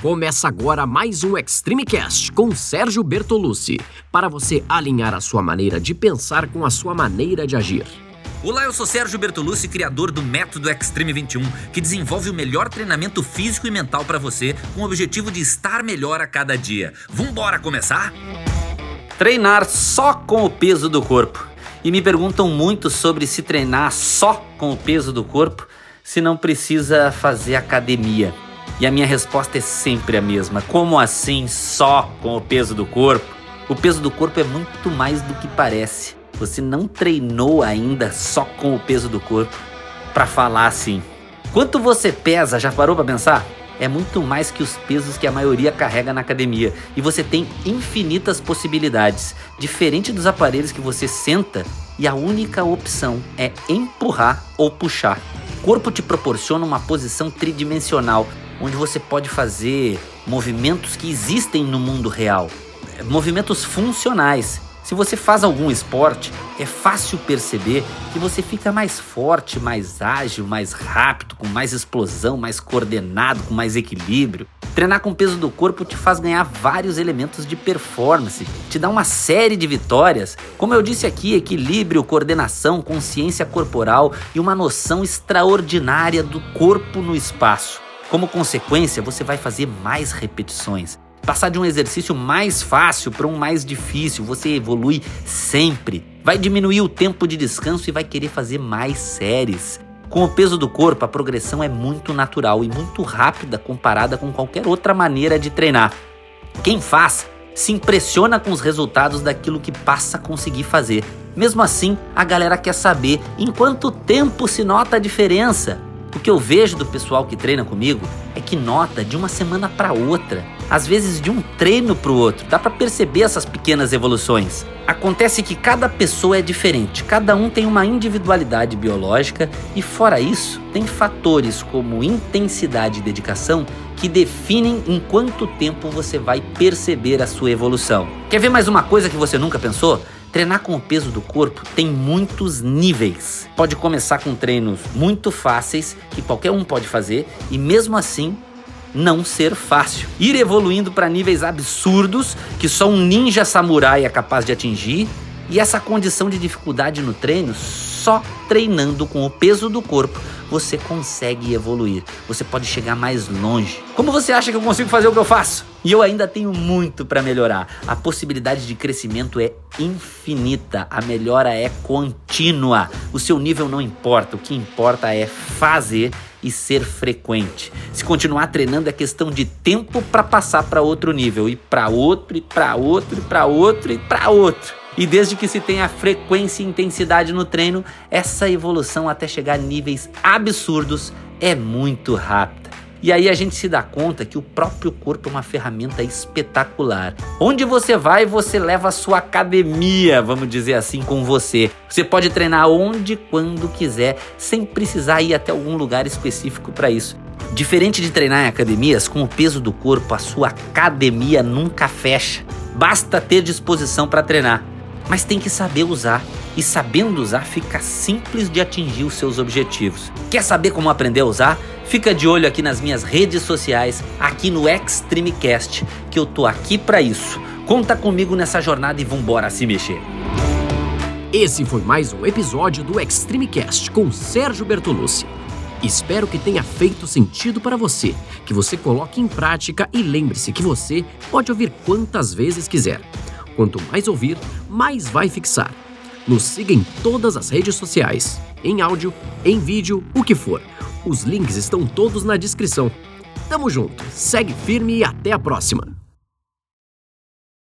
Começa agora mais um Extreme Cast com Sérgio Bertolucci, para você alinhar a sua maneira de pensar com a sua maneira de agir. Olá, eu sou Sérgio Bertolucci, criador do Método Extreme 21, que desenvolve o melhor treinamento físico e mental para você, com o objetivo de estar melhor a cada dia. Vambora começar? Treinar só com o peso do corpo. E me perguntam muito sobre se treinar só com o peso do corpo, se não precisa fazer academia. E a minha resposta é sempre a mesma: como assim só com o peso do corpo? O peso do corpo é muito mais do que parece. Você não treinou ainda só com o peso do corpo para falar assim. Quanto você pesa? Já parou para pensar? É muito mais que os pesos que a maioria carrega na academia e você tem infinitas possibilidades, diferente dos aparelhos que você senta e a única opção é empurrar ou puxar. O corpo te proporciona uma posição tridimensional onde você pode fazer movimentos que existem no mundo real, movimentos funcionais. Se você faz algum esporte, é fácil perceber que você fica mais forte, mais ágil, mais rápido, com mais explosão, mais coordenado, com mais equilíbrio. Treinar com o peso do corpo te faz ganhar vários elementos de performance, te dá uma série de vitórias. Como eu disse aqui, equilíbrio, coordenação, consciência corporal e uma noção extraordinária do corpo no espaço. Como consequência, você vai fazer mais repetições. Passar de um exercício mais fácil para um mais difícil, você evolui sempre. Vai diminuir o tempo de descanso e vai querer fazer mais séries. Com o peso do corpo, a progressão é muito natural e muito rápida comparada com qualquer outra maneira de treinar. Quem faz se impressiona com os resultados daquilo que passa a conseguir fazer. Mesmo assim, a galera quer saber em quanto tempo se nota a diferença. O que eu vejo do pessoal que treina comigo é que nota de uma semana para outra, às vezes de um treino para o outro. Dá para perceber essas pequenas evoluções. Acontece que cada pessoa é diferente, cada um tem uma individualidade biológica e fora isso, tem fatores como intensidade e dedicação que definem em quanto tempo você vai perceber a sua evolução. Quer ver mais uma coisa que você nunca pensou? Treinar com o peso do corpo tem muitos níveis. Pode começar com treinos muito fáceis que qualquer um pode fazer e mesmo assim não ser fácil. Ir evoluindo para níveis absurdos que só um ninja samurai é capaz de atingir e essa condição de dificuldade no treino só treinando com o peso do corpo você consegue evoluir. Você pode chegar mais longe. Como você acha que eu consigo fazer o que eu faço? E eu ainda tenho muito para melhorar. A possibilidade de crescimento é infinita. A melhora é contínua. O seu nível não importa. O que importa é fazer e ser frequente. Se continuar treinando é questão de tempo para passar para outro nível e para outro e para outro e para outro e para outro. E desde que se tenha frequência e intensidade no treino, essa evolução até chegar a níveis absurdos é muito rápida. E aí a gente se dá conta que o próprio corpo é uma ferramenta espetacular. Onde você vai, você leva a sua academia, vamos dizer assim, com você. Você pode treinar onde, quando quiser, sem precisar ir até algum lugar específico para isso. Diferente de treinar em academias, com o peso do corpo, a sua academia nunca fecha. Basta ter disposição para treinar mas tem que saber usar. E sabendo usar, fica simples de atingir os seus objetivos. Quer saber como aprender a usar? Fica de olho aqui nas minhas redes sociais, aqui no Extremecast, que eu tô aqui para isso. Conta comigo nessa jornada e vambora se mexer. Esse foi mais um episódio do Extremecast com Sérgio Bertolucci. Espero que tenha feito sentido para você, que você coloque em prática e lembre-se que você pode ouvir quantas vezes quiser. Quanto mais ouvir, mais vai fixar. Nos siga em todas as redes sociais, em áudio, em vídeo, o que for. Os links estão todos na descrição. Tamo junto, segue firme e até a próxima!